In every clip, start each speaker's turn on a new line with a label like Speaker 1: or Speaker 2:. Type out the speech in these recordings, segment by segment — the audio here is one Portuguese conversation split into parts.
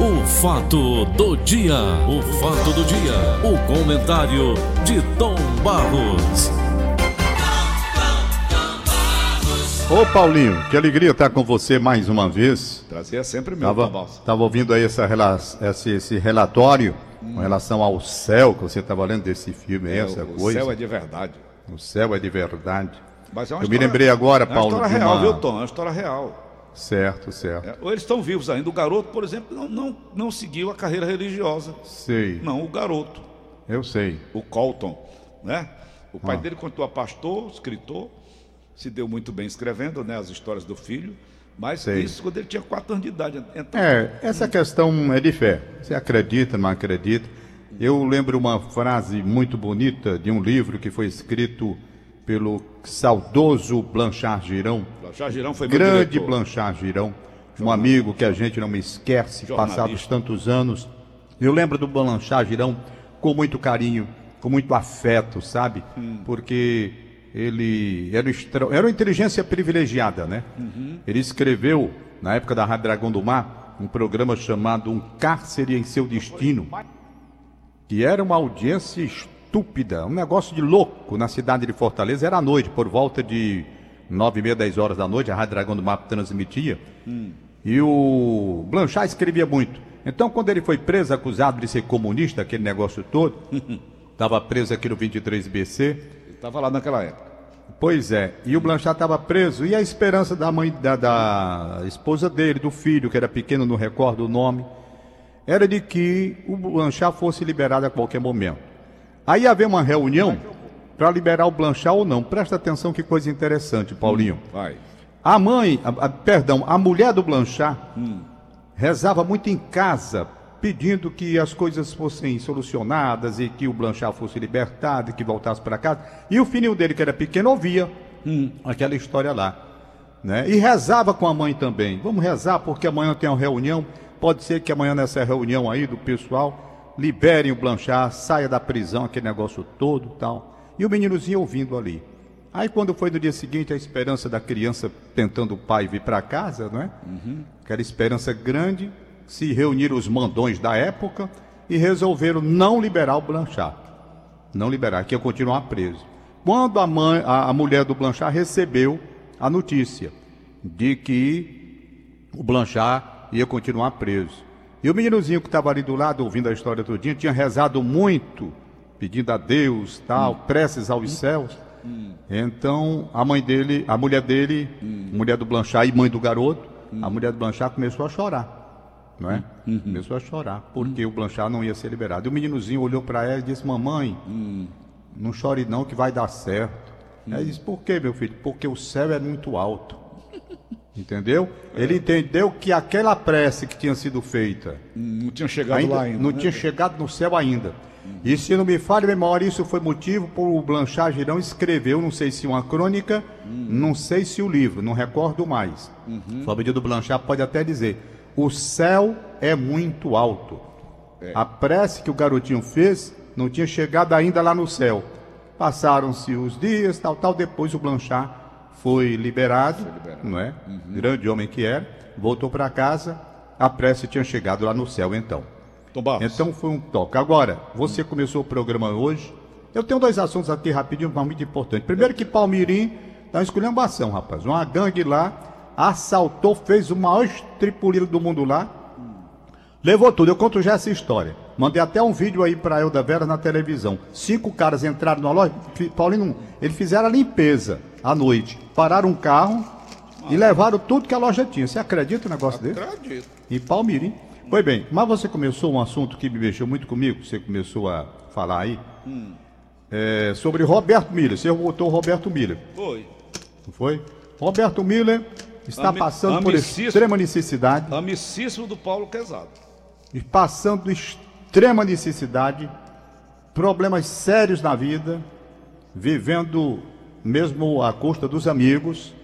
Speaker 1: O fato do dia, o fato do dia, o comentário de Tom Barros.
Speaker 2: Ô Paulinho, que alegria estar com você mais uma vez.
Speaker 3: Prazer é sempre meu,
Speaker 2: Tava,
Speaker 3: Tom Barros.
Speaker 2: tava ouvindo aí essa, esse, esse relatório com relação ao céu que você estava lendo desse filme, aí,
Speaker 3: É,
Speaker 2: essa
Speaker 3: o
Speaker 2: coisa.
Speaker 3: céu é de verdade.
Speaker 2: O céu é de verdade.
Speaker 3: Mas é uma
Speaker 2: Eu me
Speaker 3: história-
Speaker 2: lembrei agora,
Speaker 3: é uma
Speaker 2: Paulo,
Speaker 3: história real,
Speaker 2: uma-
Speaker 3: viu, Tom? É uma história real.
Speaker 2: Certo, certo.
Speaker 3: É, ou eles estão vivos ainda. O garoto, por exemplo, não, não, não seguiu a carreira religiosa.
Speaker 2: Sei,
Speaker 3: Não, o garoto,
Speaker 2: eu sei.
Speaker 3: o Colton, né? O pai
Speaker 2: Ah.
Speaker 3: dele continua pastor, escritor, se deu muito bem escrevendo, né, as histórias do filho, mas
Speaker 2: Sei.
Speaker 3: isso quando ele tinha quatro anos de idade. Então,
Speaker 2: É, essa questão é de fé. Você acredita, não acredita? Eu lembro uma frase muito bonita de um livro que foi escrito pelo saudoso Blanchard Girão,
Speaker 3: já Girão foi meu
Speaker 2: grande
Speaker 3: diretor.
Speaker 2: Blanchard Girão, um amigo que a gente não me esquece, passados tantos anos. Eu lembro do Blanchard Girão com muito carinho, com muito afeto, sabe?
Speaker 3: Hum.
Speaker 2: Porque ele era, extra... era uma inteligência privilegiada, né?
Speaker 3: Uhum.
Speaker 2: Ele escreveu, na época da Rádio Dragão do Mar, um programa chamado Um Cárcere em Seu Destino, que era uma audiência estúpida, um negócio de louco na cidade de Fortaleza. Era à noite, por volta de nove e meia, dez horas da noite, a Rádio Dragão do Mar transmitia. E o Blanchard escrevia muito. Então, quando ele foi preso, acusado de ser comunista, aquele negócio todo, estava preso aqui no 23BC.
Speaker 3: Ele estava lá naquela época.
Speaker 2: Pois é, e o Blanchard estava preso, e a esperança da mãe, da, da esposa dele, do filho, que era pequeno, não recordo o nome, era de que o Blanchard fosse liberado a qualquer momento. Aí havia uma reunião para liberar o Blanchard ou não. Presta atenção que coisa interessante, Paulinho.
Speaker 3: Vai.
Speaker 2: A mãe, a- a- perdão, a mulher do Blanchard rezava muito em casa, pedindo que as coisas fossem solucionadas e que o Blanchard fosse libertado e que voltasse para casa. E o filhinho dele, que era pequeno, ouvia aquela história lá. Né? E rezava com a mãe também. Vamos rezar porque amanhã tem uma reunião. Pode ser que amanhã nessa reunião aí do pessoal liberem o Blanchard, saia da prisão, aquele negócio todo tal. E o meninozinho ouvindo ali. Aí quando foi no dia seguinte, a esperança da criança tentando o pai vir para casa, não é? Aquela esperança grande, se reuniram os mandões da época e resolveram não liberar o Blanchard. Não liberar, que ia continuar preso. Quando a, mãe, a, a mulher do Blanchard recebeu a notícia de que o Blanchard ia continuar preso. E o meninozinho que estava ali do lado, ouvindo a história todinha, tinha rezado muito, pedindo a Deus, tal, preces aos céus. Então, a mãe dele, a mulher dele, mulher do Blanchard e mãe do garoto, a mulher do Blanchard começou a chorar, não é? Começou a chorar, porque o Blanchard não ia ser liberado. E o meninozinho olhou para ela e disse: Mamãe, não chore não que vai dar certo. Ela disse: Por quê, meu filho? Porque o céu é muito alto. Entendeu? Ele entendeu que aquela prece que tinha sido feita
Speaker 3: Não tinha chegado
Speaker 2: ainda,
Speaker 3: lá ainda.
Speaker 2: não
Speaker 3: né?
Speaker 2: tinha chegado no céu ainda. E se não me falha a memória, isso foi motivo por o Blanchard Girão escreveu, não sei se uma crônica, não sei se o livro, não recordo mais.
Speaker 3: Uhum.
Speaker 2: Fabio do Blanchard pode até dizer: o céu é muito alto.
Speaker 3: É.
Speaker 2: A prece que o garotinho fez não tinha chegado ainda lá no céu. Passaram-se os dias, tal, tal. Depois o Blanchard foi liberado, não é?
Speaker 3: Uhum.
Speaker 2: Grande homem que era, voltou para casa. A prece tinha chegado lá no céu, então. Então foi um toque. Agora, você começou o programa hoje. Eu tenho dois assuntos aqui rapidinho, mas muito importante. Primeiro que Palmirim dá uma esculhambação, rapaz. Uma gangue lá assaltou, fez o maior estripulia do mundo lá. Levou tudo. Eu conto já essa história. Mandei até um vídeo aí pra Elda Vera na televisão. Cinco caras entraram na loja. Paulinho, eles fizeram a limpeza à noite. Pararam um carro e levaram tudo que a loja tinha. Você acredita um negócio desse?
Speaker 3: Acredito.
Speaker 2: Em Palmirim. Pois bem, mas você começou um assunto que me mexeu muito comigo, você começou a falar aí, é, sobre Roberto Miller. Você botou o Roberto Miller,
Speaker 3: Foi.
Speaker 2: não foi? Roberto Miller está
Speaker 3: Ami-
Speaker 2: passando por extrema necessidade,
Speaker 3: Amicíssimo do Paulo Quezado.
Speaker 2: e passando extrema necessidade, problemas sérios na vida, vivendo mesmo à custa dos amigos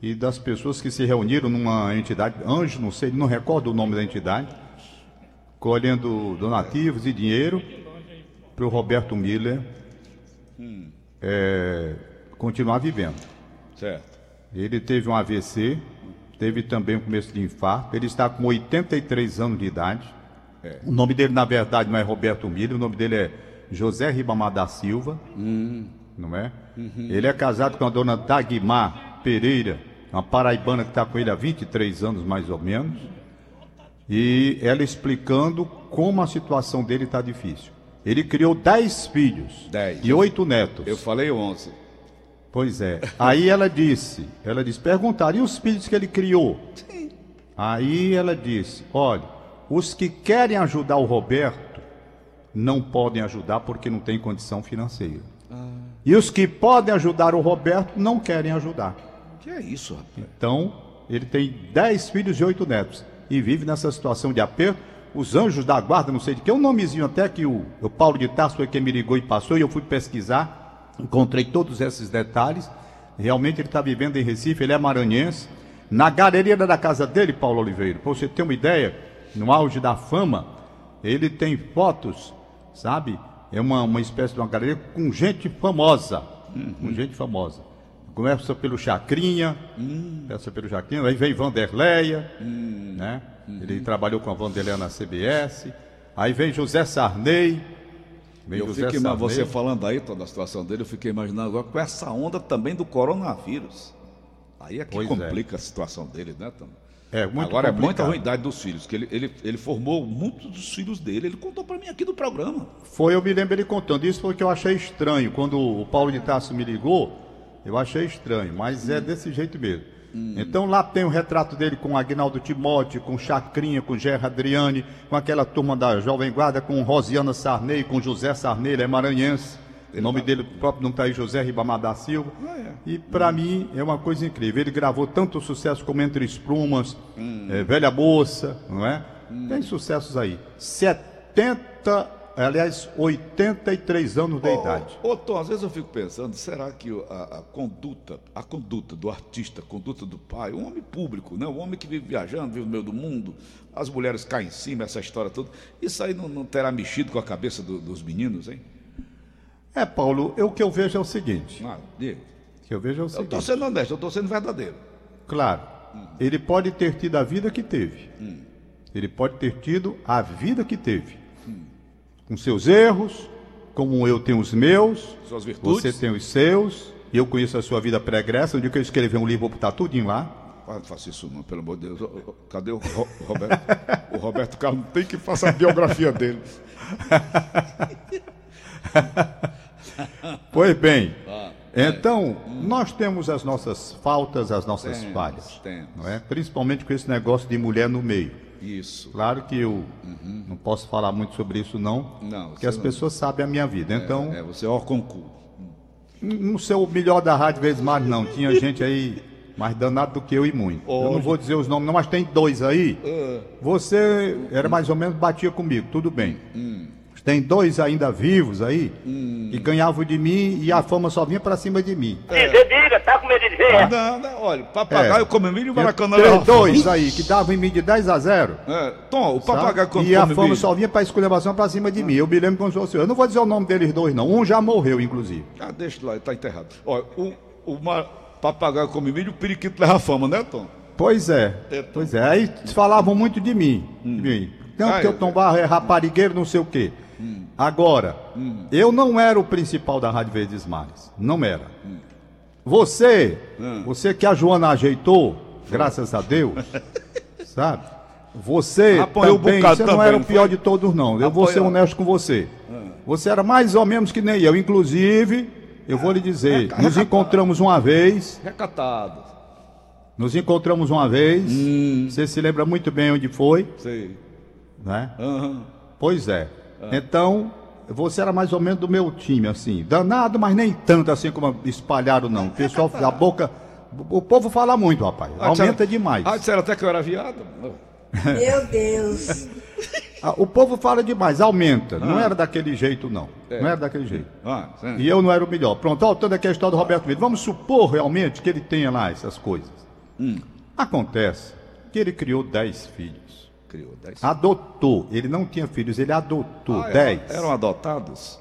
Speaker 2: e das pessoas que se reuniram numa entidade, Anjo, não sei, não recordo o nome da entidade, colhendo donativos e dinheiro para o Roberto Miller é, continuar vivendo.
Speaker 3: Certo.
Speaker 2: Ele teve um AVC teve também um começo de infarto. Ele está com 83 anos de idade. O nome dele, na verdade, não é Roberto Milho, o nome dele é José Ribamar da Silva. Não é? Ele é casado com a dona Dagmar Pereira, uma paraibana que está com ele há 23 anos, mais ou menos. E ela explicando como a situação dele está difícil. Ele criou 10 filhos e 8 netos.
Speaker 3: Eu falei 11.
Speaker 2: Pois é. Aí ela disse, ela disse, perguntaram, e os filhos que ele criou? Aí ela disse, olha, os que querem ajudar o Roberto não podem ajudar porque não tem condição financeira. E os que podem ajudar o Roberto não querem ajudar.
Speaker 3: Que é isso, rapaz?
Speaker 2: Então, ele tem 10 filhos e 8 netos. E vive nessa situação de aperto. Os anjos da guarda, não sei de que, é um nomezinho até que o, o Paulo de Tarso foi quem me ligou e passou, e eu fui pesquisar, encontrei todos esses detalhes. Realmente ele está vivendo em Recife, ele é maranhense. Na galeria da casa dele, Paulo Oliveira, para você ter uma ideia, no auge da fama, ele tem fotos, sabe? É uma, uma espécie de uma galeria com gente famosa. Com gente famosa. Começa pelo Chacrinha, começa pelo Chacrinha, aí vem Vanderleia, né? Ele trabalhou com a Vanderleia na CBS. Aí vem José Sarney. Vem
Speaker 3: Eu
Speaker 2: José
Speaker 3: ima-
Speaker 2: Sarney.
Speaker 3: você falando aí toda a situação dele, eu fiquei imaginando agora com essa onda também do coronavírus. Aí é que
Speaker 2: Pois é.
Speaker 3: complica a situação dele, né, Tom?
Speaker 2: É, muito
Speaker 3: Agora é muita
Speaker 2: complicado.
Speaker 3: ruindade dos filhos, que ele, ele, ele formou muitos dos filhos dele, ele contou pra mim aqui no programa.
Speaker 2: Foi, eu me lembro ele contando. Isso foi o que eu achei estranho. Quando o Paulo de Tarso me ligou, eu achei estranho, mas é desse jeito mesmo. Então lá tem o retrato dele com Agnaldo Timóteo, com Chacrinha, com Gerra Adriane, com aquela turma da Jovem Guarda, com Rosiana Sarney, com José Sarney, ele é maranhense. O nome dele próprio não está aí, José Ribamar da Silva. E para mim é uma coisa incrível. Ele gravou tanto sucesso como Entre Esprumas, eh, Velha Moça, não é? Tem sucessos aí. 70, aliás, 83 anos de idade.
Speaker 3: Ô, Tom, às vezes eu fico pensando, será que a, a conduta, a conduta do artista, a conduta do pai, um homem público, né? um homem que vive viajando, vive no meio do mundo, as mulheres caem em cima, essa história toda, isso aí não, não terá mexido com a cabeça do- dos meninos, hein?
Speaker 2: É, Paulo, eu- o que eu vejo é o seguinte.
Speaker 3: Ah, diga.
Speaker 2: O que eu vejo é o
Speaker 3: Eu estou
Speaker 2: seguinte.
Speaker 3: sendo honesto, eu estou sendo verdadeiro.
Speaker 2: Claro, ele pode ter tido a vida que teve. Ele pode ter tido a vida que teve. Com seus erros, como eu tenho os meus,
Speaker 3: Suas virtudes.
Speaker 2: você tem os seus, e eu conheço a sua vida pregressa. Um dia que eu escrever um livro, vou botar tudinho lá.
Speaker 3: Ah, Não faça isso não, pelo amor de Deus. Cadê o Roberto? o Roberto Carlos tem que fazer a biografia dele.
Speaker 2: Pois bem,
Speaker 3: Ah,
Speaker 2: então, nós temos as nossas faltas, as nossas
Speaker 3: Temos,
Speaker 2: falhas.
Speaker 3: temos.
Speaker 2: Não é? Principalmente com esse negócio de mulher no meio.
Speaker 3: Isso.
Speaker 2: Claro que eu não posso falar muito sobre isso, não,
Speaker 3: Não,
Speaker 2: porque as
Speaker 3: não-
Speaker 2: pessoas sabem a minha vida. Então,
Speaker 3: É, você é o concurso.
Speaker 2: não sei o melhor da rádio vezes mais, não. Tinha gente aí mais danado do que eu e muito. Eu não vou dizer os nomes, não, mas tem dois aí. Você era mais ou menos, batia comigo, tudo bem. Tem dois ainda vivos aí, que ganhavam de mim e a fama só vinha pra cima de mim.
Speaker 4: Dizer, diga, tá com medo de dizer?
Speaker 3: Não, não, olha, papagaio
Speaker 2: É.
Speaker 3: come milho e o Maracanã
Speaker 2: três-
Speaker 3: leva
Speaker 2: dois aí, que davam em mim de 10 a 0.
Speaker 3: É, Tom, o papagaio quando
Speaker 2: E a
Speaker 3: come
Speaker 2: fama
Speaker 3: milho...
Speaker 2: só vinha pra esculhambação pra cima de mim. Eu me lembro como se fosse eu. Eu não vou dizer o nome deles dois, não. Um já morreu, inclusive.
Speaker 3: Ah, deixa lá, tá enterrado. Olha, o, o ma- papagaio come milho, o periquito leva fama, né, Tom?
Speaker 2: Pois é.
Speaker 3: É, Tom.
Speaker 2: Pois é. Aí falavam muito de mim. de mim. Tanto
Speaker 3: Ah,
Speaker 2: que eu
Speaker 3: é.
Speaker 2: tombava é raparigueiro, não sei o quê. Agora, eu não era o principal da Rádio Verdes Mares. Não era. Você, você que a Joana ajeitou, graças a Deus, sabe? Você
Speaker 3: Apoiou um
Speaker 2: também, você não
Speaker 3: também,
Speaker 2: era o pior
Speaker 3: foi?
Speaker 2: de todos, não. Eu vou ser honesto com você. Você era mais ou menos que nem eu. Inclusive, eu vou lhe dizer, nos encontramos uma vez,
Speaker 3: Recatado.
Speaker 2: nos encontramos uma vez.
Speaker 3: Hum.
Speaker 2: Você se lembra muito bem onde foi,
Speaker 3: Sei.
Speaker 2: né?
Speaker 3: Aham.
Speaker 2: Pois é. Então, você era mais ou menos do meu time, assim. Danado, mas nem tanto assim como espalharam, não. O pessoal, a boca. O povo fala muito, rapaz.
Speaker 3: Ah,
Speaker 2: Aumenta
Speaker 3: disseram-
Speaker 2: demais.
Speaker 3: Ah, disseram até que eu era viado.
Speaker 5: Meu Deus.
Speaker 2: Ah, O povo fala demais, aumenta. Não era daquele jeito, não. Não era daquele jeito.
Speaker 3: Ah.
Speaker 2: E eu não era o melhor. Pronto, voltando aqui a história do Roberto Milho. Vamos supor realmente que ele tenha lá essas coisas.
Speaker 3: Hum.
Speaker 2: Acontece que ele criou 10 filhos.
Speaker 3: Criou 10.
Speaker 2: Adotou. Ele não tinha filhos, ele adotou
Speaker 3: Ah,
Speaker 2: 10.
Speaker 3: eram, eram adotados?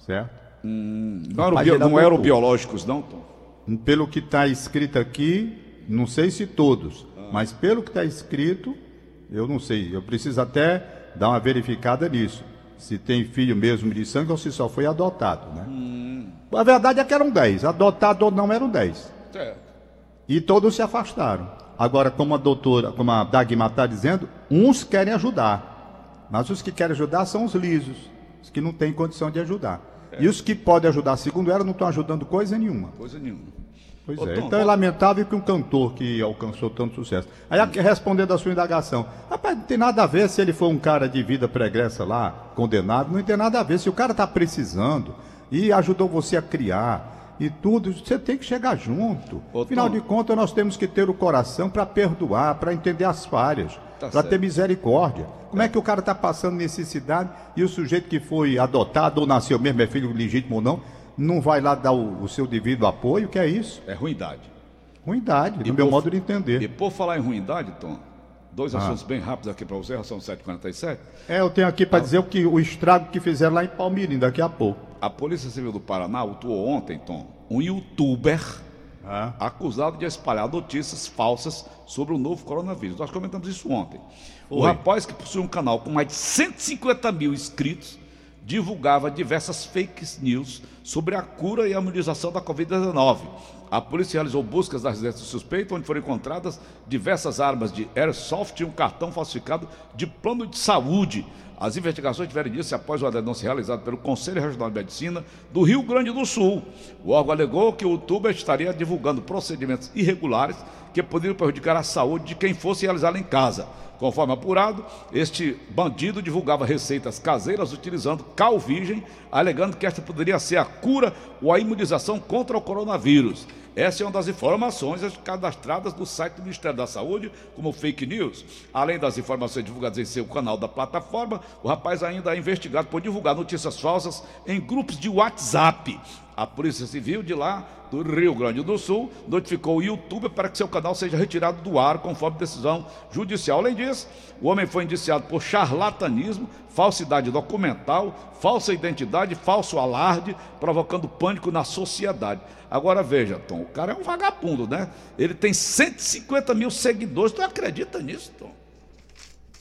Speaker 2: Certo?
Speaker 3: Não eram,
Speaker 2: Mas
Speaker 3: bio- não eram biológicos, não, Tom?
Speaker 2: Pelo que está escrito aqui, Não sei se todos, mas pelo que está escrito, eu não sei. Eu preciso até dar uma verificada nisso. Se tem filho mesmo de sangue ou se só foi adotado, né? A verdade é que eram 10. Adotado ou não eram 10.
Speaker 3: Certo.
Speaker 2: E todos se afastaram. Agora, como a doutora, como a Dagmar está dizendo, uns querem ajudar. Mas os que querem ajudar são os lisos, os que não têm condição de ajudar. E os que podem ajudar, segundo ela, não estão ajudando coisa nenhuma.
Speaker 3: Coisa nenhuma.
Speaker 2: Pois
Speaker 3: Ô,
Speaker 2: é.
Speaker 3: Tom,
Speaker 2: então é lamentável que um cantor que alcançou tanto sucesso. Aí, respondendo a sua indagação, rapaz, não tem nada a ver se ele for um cara de vida pregressa lá, condenado, não tem nada a ver. Se o cara está precisando e ajudou você a criar e tudo, você tem que chegar junto.
Speaker 3: Ô,
Speaker 2: Afinal de contas, nós temos que ter o coração para perdoar, para entender as falhas,
Speaker 3: Tá
Speaker 2: para ter misericórdia. Como é que o cara está passando necessidade e o sujeito que foi adotado ou nasceu mesmo, é filho legítimo ou não, não vai lá dar o, o seu devido apoio? Que é isso?
Speaker 3: É ruindade.
Speaker 2: Ruindade,
Speaker 3: E
Speaker 2: no meu modo de entender.
Speaker 3: E por falar em ruindade, Tom, dois
Speaker 2: Ah.
Speaker 3: assuntos bem rápidos aqui para você, são 7h47.
Speaker 2: É, eu tenho aqui para dizer o, que, o estrago que fizeram lá em Palmeirim daqui a pouco.
Speaker 3: A Polícia Civil do Paraná autuou ontem, Tom, um youtuber
Speaker 2: Ah.
Speaker 3: acusado de espalhar notícias falsas sobre o novo coronavírus. Nós comentamos isso ontem. O rapaz que possui um canal com mais de 150 mil inscritos divulgava diversas fake news sobre a cura e a imunização da Covid-19. A polícia realizou buscas na residência do suspeito, onde foram encontradas diversas armas de airsoft e um cartão falsificado de plano de saúde. As investigações tiveram início após uma denúncia realizada pelo Conselho Regional de Medicina do Rio Grande do Sul. O órgão alegou que o youtuber estaria divulgando procedimentos irregulares que poderiam prejudicar a saúde de quem fosse realizá-lo em casa. Conforme apurado, este bandido divulgava receitas caseiras utilizando cal virgem, alegando que esta poderia ser a cura ou a imunização contra o coronavírus. Essa é uma das informações cadastradas no site do Ministério da Saúde como fake news. Além das informações divulgadas em seu canal da plataforma, o rapaz ainda é investigado por divulgar notícias falsas em grupos de WhatsApp. A Polícia Civil de lá, do Rio Grande do Sul, notificou o youtuber para que seu canal seja retirado do ar conforme decisão judicial. Além disso, o homem foi indiciado por charlatanismo, falsidade documental, falsa identidade, falso alarde, provocando pânico na sociedade. Agora veja, Tom, o cara é um vagabundo, né? Ele tem 150 mil seguidores. Tu acredita nisso, Tom?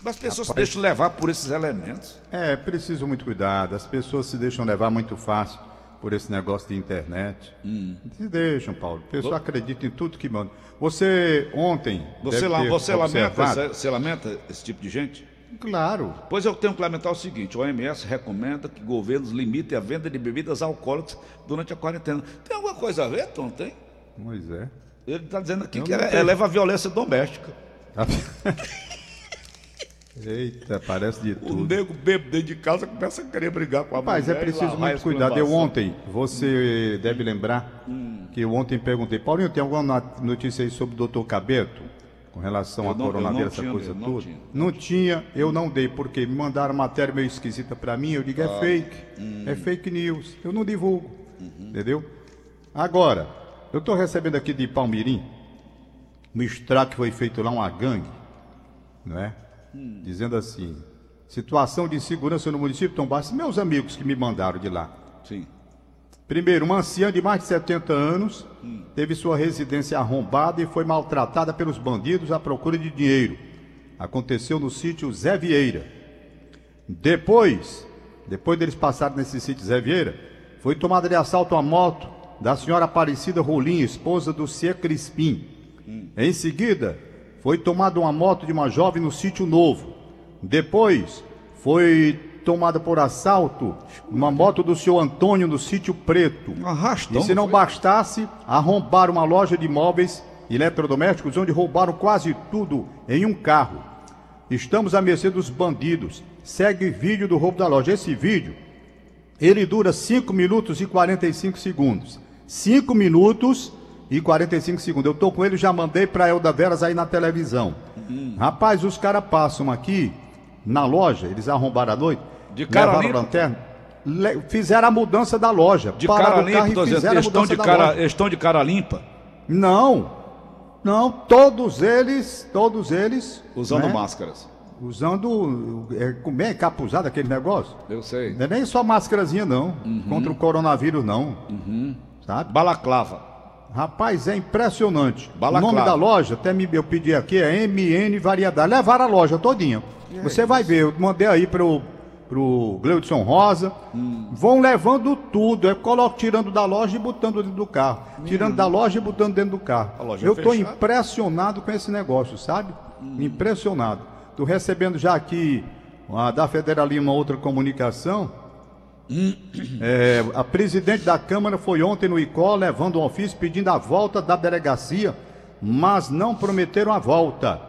Speaker 3: As pessoas se deixam levar por esses elementos.
Speaker 2: É, preciso muito cuidado. As pessoas se deixam levar muito fácil por esse negócio de internet.
Speaker 3: Hum.
Speaker 2: Deixam, Paulo. A pessoa acredita em tudo que manda. Você ontem.
Speaker 3: Você, você, lamenta, você lamenta esse tipo de gente?
Speaker 2: Claro.
Speaker 3: Pois eu tenho que lamentar o seguinte: o OMS recomenda que governos limitem a venda de bebidas alcoólicas durante a quarentena. Tem alguma coisa a ver, Tom? Tem?
Speaker 2: Pois é.
Speaker 3: Ele está dizendo aqui
Speaker 2: Eu
Speaker 3: que
Speaker 2: tenho.
Speaker 3: eleva a violência doméstica.
Speaker 2: Eita, parece de
Speaker 3: O
Speaker 2: tudo.
Speaker 3: nego bebo dentro de casa começa a querer brigar com a
Speaker 2: Rapaz, é
Speaker 3: mulher. e
Speaker 2: preciso
Speaker 3: lá vai
Speaker 2: muito cuidado. Eu ontem, você deve lembrar
Speaker 3: Hum.
Speaker 2: que eu ontem perguntei, Paulinho, tem alguma not- notícia aí sobre o doutor Cabeto? Com relação
Speaker 3: Eu
Speaker 2: a
Speaker 3: não- eu
Speaker 2: coronavírus, essa
Speaker 3: tinha
Speaker 2: coisa
Speaker 3: mesmo, não
Speaker 2: toda?
Speaker 3: tinha.
Speaker 2: Não tinha, eu não dei, porque me mandaram matéria meio esquisita pra mim, eu digo,
Speaker 3: Ah.
Speaker 2: é fake,
Speaker 3: Hum.
Speaker 2: é fake news, eu não divulgo,
Speaker 3: Uhum.
Speaker 2: entendeu? Agora, eu estou recebendo aqui de Palmirim, um estrago que foi feito lá, uma gangue, não é?
Speaker 3: Hum.
Speaker 2: Dizendo assim, situação de insegurança no município Tom Bastos, meus amigos que me mandaram de lá.
Speaker 3: Sim.
Speaker 2: Primeiro, uma anciã de mais de 70 anos teve sua residência arrombada e foi maltratada pelos bandidos à procura de dinheiro. Aconteceu no sítio Zé Vieira. Depois, depois deles passarem nesse sítio Zé Vieira, foi tomada de assalto a moto da senhora Aparecida Rolim, esposa do Cia Crispim. Em seguida, foi tomada uma moto de uma jovem no sítio Novo. Depois, foi tomada por assalto uma moto do senhor Antônio no sítio Preto.
Speaker 3: Arrastão.
Speaker 2: E se não
Speaker 3: foi?
Speaker 2: bastasse, arrombaram uma loja de móveis eletrodomésticos onde roubaram quase tudo em um carro. Estamos à mercê dos bandidos. Segue vídeo do roubo da loja. Esse vídeo, ele dura 5 minutos e 45 segundos. 5 minutos e 45 segundos. Eu tô com ele, já mandei pra Elda Veras aí na televisão. Rapaz, os caras passam aqui na loja, eles arrombaram à noite,
Speaker 3: De cara
Speaker 2: levaram
Speaker 3: limpa?
Speaker 2: lanterna, le- fizeram a mudança da loja.
Speaker 3: De cara limpa, tô dizendo,
Speaker 2: fizeram a
Speaker 3: eles estão de cara,
Speaker 2: loja.
Speaker 3: estão de cara limpa,
Speaker 2: Não, não, todos eles, todos eles.
Speaker 3: usando
Speaker 2: né,
Speaker 3: máscaras.
Speaker 2: Usando, é, como é encapuzado aquele negócio?
Speaker 3: Eu sei.
Speaker 2: Não é nem só máscarazinha, não.
Speaker 3: Uhum.
Speaker 2: Contra o coronavírus, não. Sabe?
Speaker 3: Balaclava.
Speaker 2: Rapaz, é impressionante.
Speaker 3: Bala
Speaker 2: o nome da loja, até me, eu pedi aqui, é MN Variedade. Levaram a loja todinha. Você vai ver, eu mandei aí pro, pro Gleudson Rosa.
Speaker 3: Hum.
Speaker 2: Vão levando tudo. Eu coloco tirando da loja e botando dentro do carro. Tirando da loja e botando dentro do carro.
Speaker 3: Loja
Speaker 2: eu
Speaker 3: fechada.
Speaker 2: impressionado com esse negócio, sabe?
Speaker 3: Hum.
Speaker 2: Impressionado. Tô recebendo já aqui a, da Federalina uma outra comunicação. É, a presidente da Câmara foi ontem no ICO levando um ofício pedindo a volta da delegacia, mas não prometeram a volta.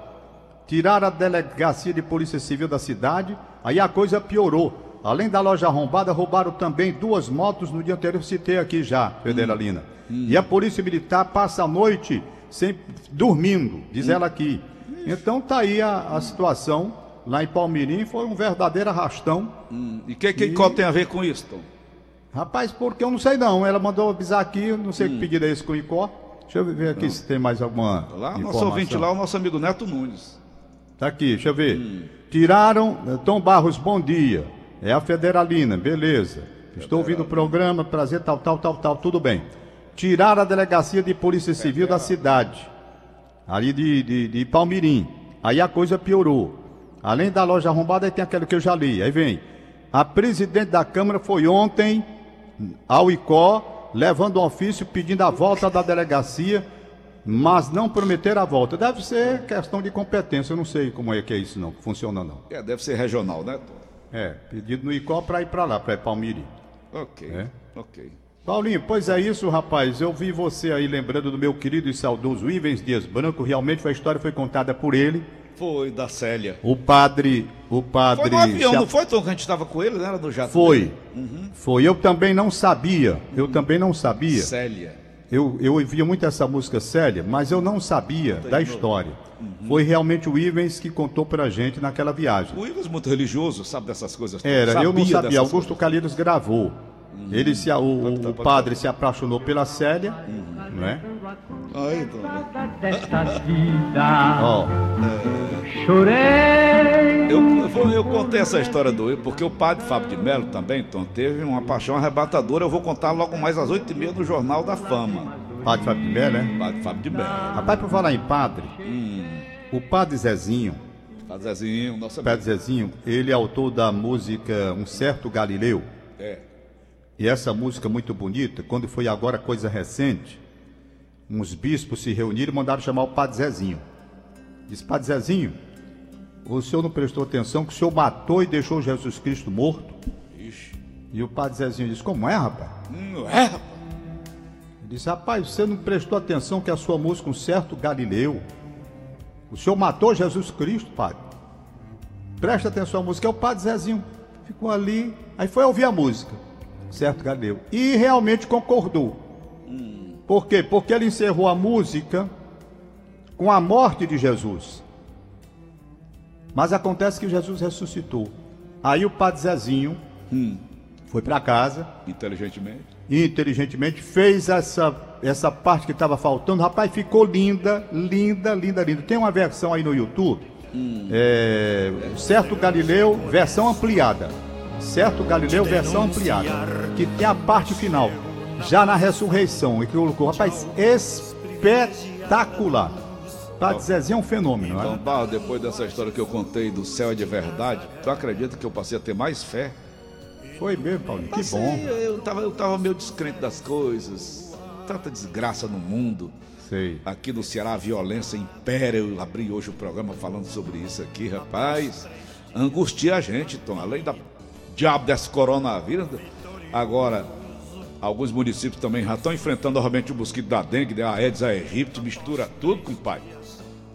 Speaker 2: Tiraram a delegacia de Polícia Civil da cidade, aí a coisa piorou. Além da loja arrombada, roubaram também duas motos no dia anterior, citei aqui já, Federalina. E a Polícia Militar passa a noite sem, dormindo, diz ela aqui. Então tá aí a, a situação lá em Palmirim, foi um verdadeiro arrastão.
Speaker 3: Hum, E o que, que qual tem a ver com isso, Tom?
Speaker 2: Rapaz, porque eu não sei não. Ela mandou avisar aqui, não sei que pedido é esse com o ICO. Deixa eu ver aqui se tem mais alguma
Speaker 3: Lá, nosso
Speaker 2: informação.
Speaker 3: ouvinte lá, o nosso amigo Neto Nunes.
Speaker 2: Tá aqui, deixa eu ver. Tiraram, eh, Tom Barros, bom dia. É a Federalina, beleza. Estou ouvindo o programa, prazer, tal, tal, tal, tal, tudo bem. Tiraram a delegacia de Polícia Civil da cidade, ali de, de, de Palmirim. Aí a coisa piorou. Além da loja arrombada, aí tem aquele que eu já li. Aí vem. A presidente da Câmara foi ontem ao ICO, levando um ofício pedindo a volta da delegacia, mas não prometeram a volta. Deve ser questão de competência, eu não sei como é que é isso não, funciona não.
Speaker 3: É, deve ser regional, né?
Speaker 2: É, pedido no ICO para ir para lá, para ir Palmiri.
Speaker 3: Ok,
Speaker 2: É.
Speaker 3: ok.
Speaker 2: Paulinho, pois é isso, rapaz. Eu vi você aí lembrando do meu querido e saudoso Ivens Dias Branco. Realmente a história foi contada por ele.
Speaker 3: Foi da Célia.
Speaker 2: O padre, o padre.
Speaker 3: Foi no avião,
Speaker 2: a-
Speaker 3: não foi, Tom, que a gente estava com ele, né? Era no jato.
Speaker 2: Foi.
Speaker 3: Uhum.
Speaker 2: Foi. Eu também não sabia. Eu também não sabia.
Speaker 3: Célia.
Speaker 2: Eu, eu ouvia muito essa música Célia, mas eu não sabia da história.
Speaker 3: Uhum.
Speaker 2: Foi realmente o Ivens que contou pra gente naquela viagem.
Speaker 3: O Ives muito religioso, sabe dessas coisas.
Speaker 2: Era, eu não sabia. Augusto
Speaker 3: coisas.
Speaker 2: Calheiros gravou. Ele se, o, o-
Speaker 3: tá,
Speaker 2: o
Speaker 3: tá.
Speaker 2: padre se apaixonou pela Célia, não é?
Speaker 6: Desta vida.
Speaker 2: Ó,
Speaker 6: Chorei.
Speaker 3: Eu, eu, vou- eu contei essa história do Ives, porque o padre Fábio de Mello também, Tom, teve uma paixão arrebatadora. Eu vou contar logo mais às oito e meia no Jornal da Fama.
Speaker 2: Padre Fábio de Mello, né?
Speaker 3: Padre Fábio de Mello.
Speaker 2: Rapaz, por falar em padre, o padre Zezinho,
Speaker 3: Padre Zezinho, nosso
Speaker 2: Padre. Zezinho, ele é autor da música Um Certo Galileu.
Speaker 3: É.
Speaker 2: E essa música muito bonita, quando foi agora coisa recente, uns bispos se reuniram e mandaram chamar o Padre Zezinho. Disse, Padre Zezinho, o senhor não prestou atenção que o senhor matou e deixou Jesus Cristo morto?
Speaker 3: Ixi.
Speaker 2: E o Padre Zezinho disse, como é, rapaz?
Speaker 3: Hum, é, rapaz.
Speaker 2: Ele disse, rapaz, você não prestou atenção que a sua música Um Certo Galileu, o senhor matou Jesus Cristo, padre. Presta atenção à música, é o Padre Zezinho. Ficou ali, aí foi ouvir a música, Certo Galileu. E realmente concordou. Por quê? Porque ele encerrou a música com a morte de Jesus. Mas acontece que Jesus ressuscitou. Aí o Padre Zezinho foi para casa,
Speaker 3: Inteligentemente.
Speaker 2: inteligentemente fez essa, essa parte que estava faltando. Rapaz, ficou linda, linda, linda, linda. Tem uma versão aí no YouTube, é, Certo Galileu, versão ampliada. Certo Galileu, versão ampliada. Que tem a parte final, já na ressurreição. E que colocou, rapaz, espetacular. Padre Zezinho é um fenômeno,
Speaker 3: Então,
Speaker 2: né?
Speaker 3: Barro, depois dessa história que eu contei do céu é de verdade, tu acredita que eu passei a ter mais fé?
Speaker 2: Foi mesmo, Paulinho, que
Speaker 3: Passei,
Speaker 2: bom.
Speaker 3: Eu tava, eu tava meio descrente das coisas. Tanta desgraça no mundo.
Speaker 2: Sei.
Speaker 3: Aqui no Ceará a violência impera. Eu abri hoje o programa falando sobre isso aqui, rapaz. Angustia a gente, Tom. Além da diabo desse coronavírus. Agora, alguns municípios também já estão enfrentando novamente o mosquito da dengue, da Aedes aegypti, mistura tudo, compadre.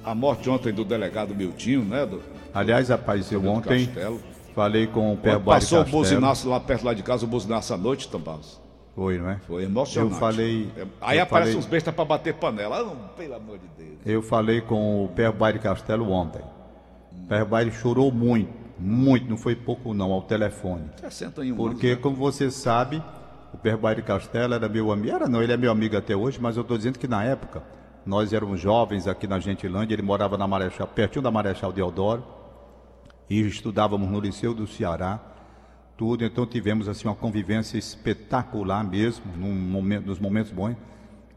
Speaker 3: A morte ontem do delegado Miltinho, né? Do,
Speaker 2: Aliás, rapaz, eu ontem
Speaker 3: Castelo.
Speaker 2: falei com o Pé
Speaker 3: Passou o
Speaker 2: Castelo.
Speaker 3: buzinaço lá perto lá de casa, o buzinaço à noite, Tom Barros.
Speaker 2: Foi, não é?
Speaker 3: Foi emocionante.
Speaker 2: Eu falei-
Speaker 3: É, Aí
Speaker 2: eu
Speaker 3: aparece
Speaker 2: falei-
Speaker 3: uns bestas pra bater panela. Ah, pelo amor de Deus.
Speaker 2: Eu falei com o Pé Baile Castelo ontem. O Pé Baile chorou muito, muito, não foi pouco não, ao telefone.
Speaker 3: 61
Speaker 2: Porque,
Speaker 3: anos. né?
Speaker 2: como você sabe, o Baile Castelo era meu amigo. Era não, ele é meu amigo até hoje, mas eu estou dizendo que na época, nós éramos jovens aqui na Gentilândia, ele morava na Marechal, pertinho da Marechal Deodoro, e estudávamos no Liceu do Ceará, tudo, então tivemos assim uma convivência espetacular mesmo, num momento, nos momentos bons.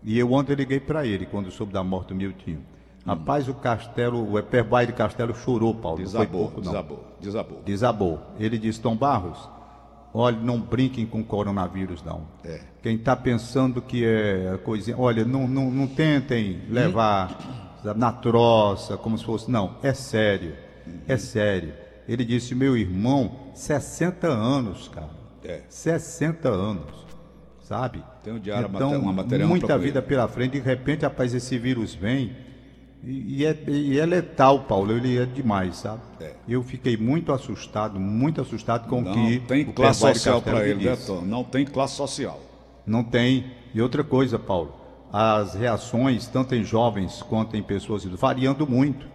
Speaker 2: E eu ontem liguei para ele quando soube da morte do Miltinho. Rapaz, o Castelo, o Eperbai de Castelo chorou, Paulo. não foi
Speaker 3: Desabou,
Speaker 2: pouco, não.
Speaker 3: desabou, desabou.
Speaker 2: Desabou. Ele disse, Tom Barros, olha, não brinquem com coronavírus, não.
Speaker 3: É.
Speaker 2: Quem está pensando que é coisinha, olha, não, não, não tentem levar sabe, na troça, como se fosse. Não, é sério. É sério. Ele disse, meu irmão, 60 anos, cara.
Speaker 3: É.
Speaker 2: 60 anos. Sabe?
Speaker 3: Tem um diário,
Speaker 2: então,
Speaker 3: uma matéria
Speaker 2: muita vida pela frente, de repente, rapaz, esse vírus vem e, e é, e é letal, Paulo. Ele é demais, sabe?
Speaker 3: É.
Speaker 2: Eu fiquei muito assustado, muito assustado com o
Speaker 3: Não
Speaker 2: que
Speaker 3: tem
Speaker 2: o
Speaker 3: classe social para ele, né. Tom? Não tem classe social.
Speaker 2: Não tem. E outra coisa, Paulo, as reações, tanto em jovens quanto em pessoas variando muito.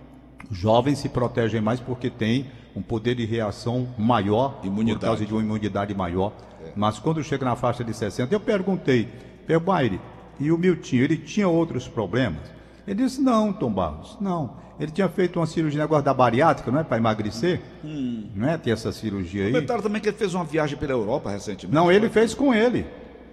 Speaker 2: Jovens se protegem mais porque têm um poder de reação maior,
Speaker 3: Imunidade.
Speaker 2: por causa de uma imunidade maior. Mas quando chega na faixa de 60, eu perguntei, Perbaire, e o Miltinho, ele tinha outros problemas? Ele disse, não, Tom Barros, não. Ele tinha feito uma cirurgia, negócio da bariátrica, não é? Para emagrecer. Não é? Tem essa cirurgia aí.
Speaker 3: Comentaram também que ele fez uma viagem pela Europa recentemente.
Speaker 2: Não, ele fez com ele.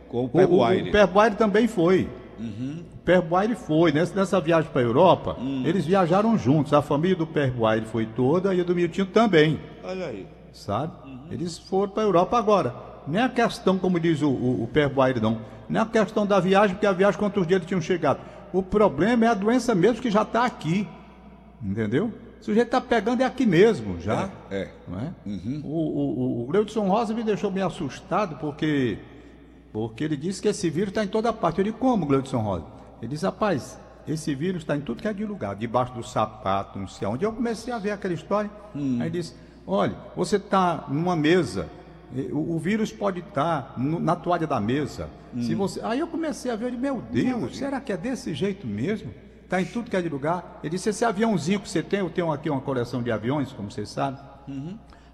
Speaker 3: Com o Pé
Speaker 2: o, o Perboire também foi. O Perboire foi. Nessa, nessa viagem para a Europa, eles viajaram juntos. A família do Perboire foi toda e a do Miltinho também,
Speaker 3: Olha aí.
Speaker 2: sabe? Eles foram para a Europa agora. Nem a questão, como diz o, o, o não. Nem a questão da viagem, porque a viagem, quantos dias eles tinham chegado. O problema é a doença mesmo que já está aqui. Entendeu? O sujeito está pegando é aqui mesmo já.
Speaker 3: É, é.
Speaker 2: Não é? O, o, o, o Gleudson Rosa me deixou meio assustado porque, porque ele disse que esse vírus está em toda parte. Eu disse, como, Gleudson Rosa? Ele disse, rapaz, esse vírus está em tudo que é de lugar, debaixo do sapato, não sei onde. Eu comecei a ver aquela história. Aí ele disse, olha, você está numa mesa, o, o vírus pode estar no- na toalha da mesa. Se você... Aí eu comecei a ver, eu disse, meu Deus, será que é desse jeito mesmo? Está em tudo que é de lugar. Ele disse, esse aviãozinho que você tem, eu tenho aqui uma coleção de aviões, como você sabe.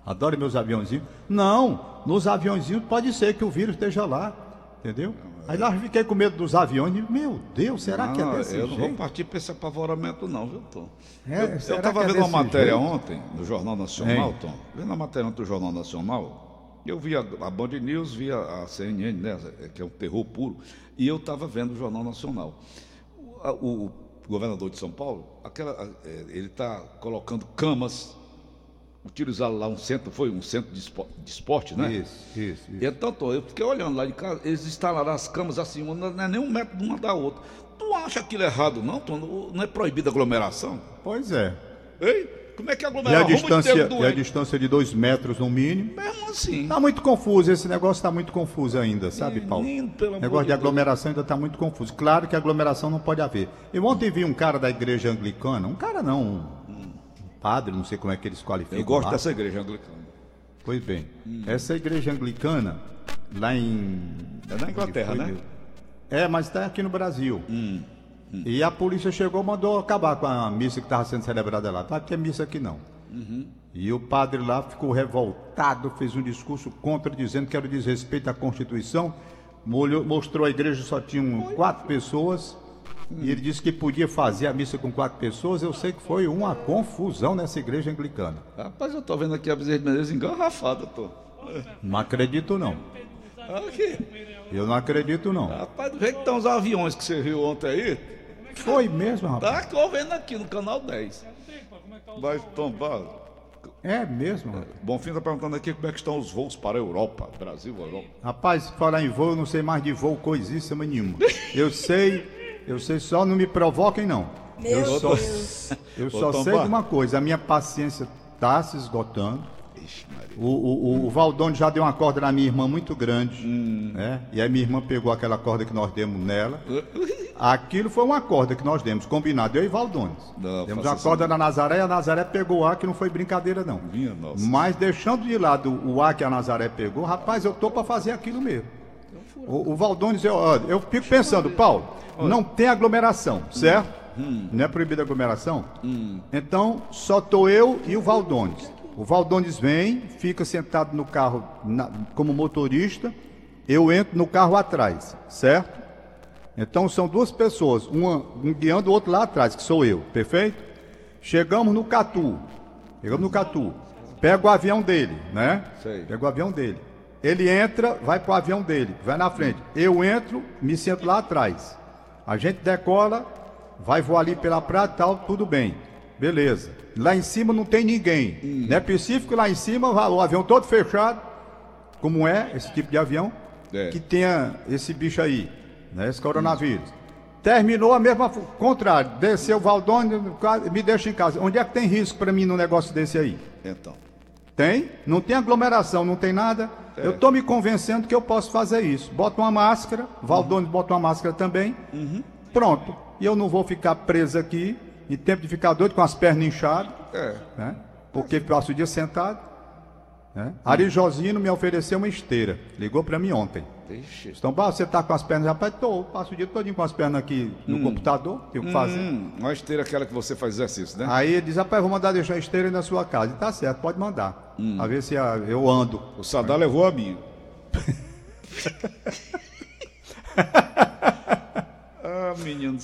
Speaker 2: Adoro meus aviãozinhos. Não, nos aviãozinhos pode ser que o vírus esteja lá, entendeu? Aí lá eu fiquei com medo dos aviões. Meu Deus, será que é
Speaker 3: Não,
Speaker 2: desse
Speaker 3: eu não vou
Speaker 2: jeito?
Speaker 3: partir para esse apavoramento, não, viu, Tom?
Speaker 2: É,
Speaker 3: eu estava
Speaker 2: é
Speaker 3: vendo uma matéria
Speaker 2: jeito?
Speaker 3: ontem no Jornal Nacional,
Speaker 2: Hein?
Speaker 3: Tom. Vendo a matéria ontem do Jornal Nacional, eu vi a, Band News, vi a, CNN, né, que é um terror puro, e eu estava vendo o Jornal Nacional. O, o governador de São Paulo, aquela, é, ele está colocando camas, utilizaram lá um centro, foi um centro de esporte, de esporte né?
Speaker 2: Isso, isso, isso.
Speaker 3: Então, Tom, eu fiquei olhando lá de casa, eles instalaram as camas assim, uma não é nem um metro de uma da outra. Tu acha aquilo errado, não, Tom? Não é proibida aglomeração?
Speaker 2: Pois é.
Speaker 3: Ei, como é que
Speaker 2: E
Speaker 3: aglomera
Speaker 2: a,
Speaker 3: de
Speaker 2: distância, e a distância de dois metros no mínimo.
Speaker 3: Mesmo assim.
Speaker 2: Está muito confuso, esse negócio está muito confuso ainda, sabe, Paulo?
Speaker 3: Menino, pelo
Speaker 2: O negócio
Speaker 3: de
Speaker 2: aglomeração ainda está muito confuso. Claro que aglomeração não pode haver. Eu ontem vi um cara da igreja anglicana, um cara não, um padre, não sei como é que eles qualificam.
Speaker 3: Eu gosto
Speaker 2: lá.
Speaker 3: dessa igreja anglicana.
Speaker 2: Pois bem, essa igreja anglicana, lá em.
Speaker 3: É na Inglaterra, né?
Speaker 2: meu? É, mas está aqui no Brasil. E a polícia chegou e mandou acabar com a missa que estava sendo celebrada lá. Tá que é missa aqui não. E o padre lá ficou revoltado, fez um discurso contra, dizendo que era desrespeito à Constituição. Molhou- mostrou a igreja só tinham quatro pessoas. E ele disse que podia fazer a missa com quatro pessoas. Eu sei que foi uma confusão nessa igreja anglicana.
Speaker 3: Rapaz, eu tô vendo aqui a Bezerra de Menezes engarrafada, tô.
Speaker 2: Não acredito não.
Speaker 3: Aqui.
Speaker 2: Eu não acredito não.
Speaker 3: Rapaz, do jeito que estão os aviões que você viu ontem aí,
Speaker 2: Foi mesmo, rapaz.
Speaker 3: tá vendo aqui no canal 10. Vai tombar.
Speaker 2: É mesmo, rapaz.
Speaker 3: Bonfim tá perguntando aqui como é que estão os voos para a Europa, Brasil, Europa.
Speaker 2: Rapaz, falar em voo, eu não sei mais de voo coisíssima nenhuma. Eu sei, eu sei só, não me provoquem não.
Speaker 5: Meu
Speaker 2: eu só,
Speaker 5: Deus.
Speaker 2: eu só sei de uma coisa, a minha paciência está se esgotando.
Speaker 3: Ixi, Maria.
Speaker 2: O, o, o, o Valdone já deu uma corda na minha irmã muito grande,
Speaker 3: Hum.
Speaker 2: né? E aí minha irmã pegou aquela corda que nós demos nela. Aquilo foi uma corda que nós demos, combinado, eu e Valdones.
Speaker 3: Não,
Speaker 2: Demos uma
Speaker 3: isso
Speaker 2: corda na Nazaré e a Nazaré pegou o ar, que não foi brincadeira não.
Speaker 3: Minha nossa.
Speaker 2: Mas deixando de lado o ar que a Nazaré pegou, rapaz, eu tô para fazer aquilo mesmo. O, o Valdones, eu, eu fico pensando, Paulo, não tem aglomeração, certo? Não é proibida aglomeração? Então, só tô eu e o Valdones. O Valdones vem, fica sentado no carro na- como motorista, eu entro no carro atrás, certo? Então são duas pessoas, uma um guiando o outro lá atrás, que sou eu, perfeito? Chegamos no Catu, chegamos no Catu, pega o avião dele, né?
Speaker 3: Sei.
Speaker 2: Pega o avião dele. Ele entra, vai pro avião dele, vai na frente. Eu entro, me sento lá atrás. A gente decola, vai voar ali pela praia e tal, tudo bem. Beleza. Lá em cima não tem ninguém.
Speaker 3: Hum.
Speaker 2: Não é específico lá em cima, o avião todo fechado, como é esse tipo de avião,
Speaker 3: É.
Speaker 2: que tenha esse bicho aí, né? Esse coronavírus. Terminou a mesma, contrário, desceu o Valdônio, me deixa em casa. Onde é que tem risco para mim num negócio desse aí?
Speaker 3: Então.
Speaker 2: Tem? Não tem aglomeração, não tem nada.
Speaker 3: É.
Speaker 2: Eu estou me convencendo que eu posso fazer isso. Bota uma máscara, Valdônio bota uma máscara também.
Speaker 3: Uhum.
Speaker 2: Pronto. E eu não vou ficar preso aqui, em tempo de ficar doido com as pernas inchadas,
Speaker 3: É.
Speaker 2: né? Porque passo o dia sentado. Né? Ari Josino me ofereceu uma esteira. Ligou para mim ontem.
Speaker 3: Ixi.
Speaker 2: Então, "Bah, você tá com as pernas, rapaz, tô, passo o dia todinho com as pernas aqui no computador, tenho o que fazer.
Speaker 3: Hum, uma esteira aquela que você faz exercício, né?
Speaker 2: Aí ele diz, rapaz, vou mandar deixar a esteira na sua casa. E tá certo, pode mandar. A ver se ah, eu ando.
Speaker 3: O Sadar levou a minha. ah, menino.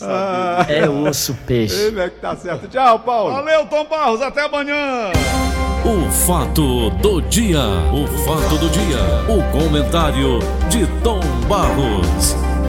Speaker 7: É osso, peixe.
Speaker 2: Ele é que tá certo. Tchau, Paulo.
Speaker 3: Valeu, Tom Barros, até amanhã!
Speaker 1: O fato do dia, o fato do dia, o comentário de Tom Barros.